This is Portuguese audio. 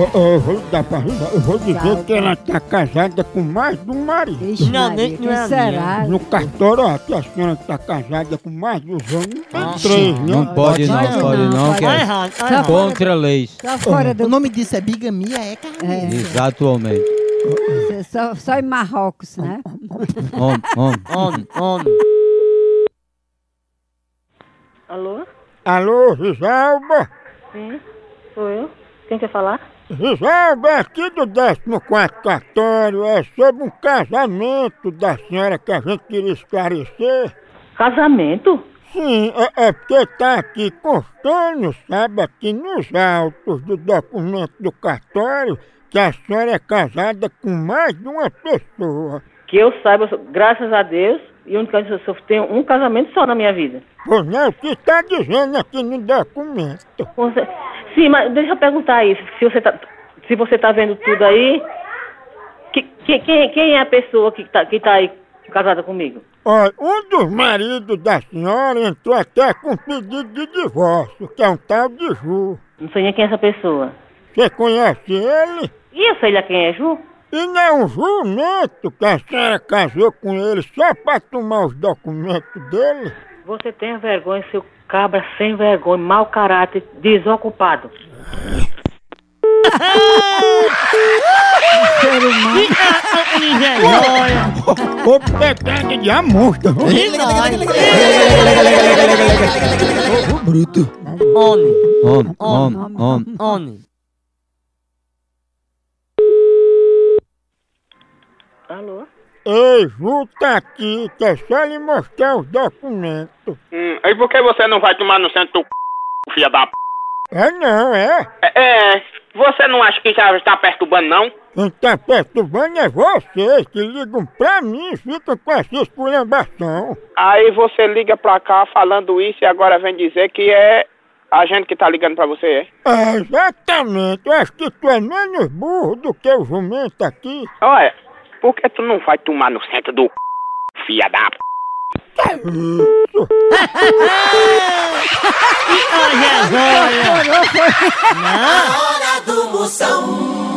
Eu, eu vou dar pra Eu vou dizer que ela tá casada com mais de um marido. Vixe, Não, nem- quem não é a será? No cartório, ó, que a senhora tá casada com mais de um anos. Tem Ah, três, né? Não pode não, Pode pode não, que Tá é errado, tá errado. contra leis. Só fora O do... nome disso é bigamia, é carne. É, Exatamente. só, só em Marrocos, né? Homem, homem. Homem, homem. Alô? Alô, Risalba? Sim, sou eu. Quem quer falar? Risalba, é aqui do 14 cartório é sobre um casamento da senhora que a gente queria esclarecer. Casamento? Sim, é, é porque tá aqui constando, sabe, aqui nos autos do documento do cartório, que a senhora é casada com mais de uma pessoa. Que eu saiba, graças a Deus, e única eu tenho um casamento só na minha vida. Pois não, o que tá dizendo aqui no documento. Sim, mas deixa eu perguntar aí, se você tá, se você tá vendo tudo aí, que, que- quem, quem é a pessoa que tá, que tá aí casada comigo? Olha, um dos maridos da senhora entrou até com pedido de divórcio, que é um tal de Ju. Não sei nem quem é essa pessoa. Você conhece ele? E eu sei lá quem é, Ju? E não é um jumento que a senhora casou com ele só pra tomar os documentos dele? Você tem vergonha, seu cabra sem vergonha, mau caráter, desocupado. Ser humano. Ô pecado de amostra! Ô, bruto. Homem, Homem, homem, homem. homem. Alô? Ei, Ju tá aqui, quer só lhe mostrar os documentos. Hum, aí por que você não vai tomar no centro do c... filha da p... É não, é? É, é, você não acha que já está perturbando, não? Quem tá perturbando é vocês que ligam pra mim e ficam com essa esculhambação. Aí você liga pra cá falando isso e agora vem dizer que é a gente que tá ligando pra você, é? É, exatamente, eu acho que tu é menos burro do que o jumento aqui. Olha, por que tu não vai tomar no centro do c... filha da p... Isso. Olha, olha. A hora do Moção.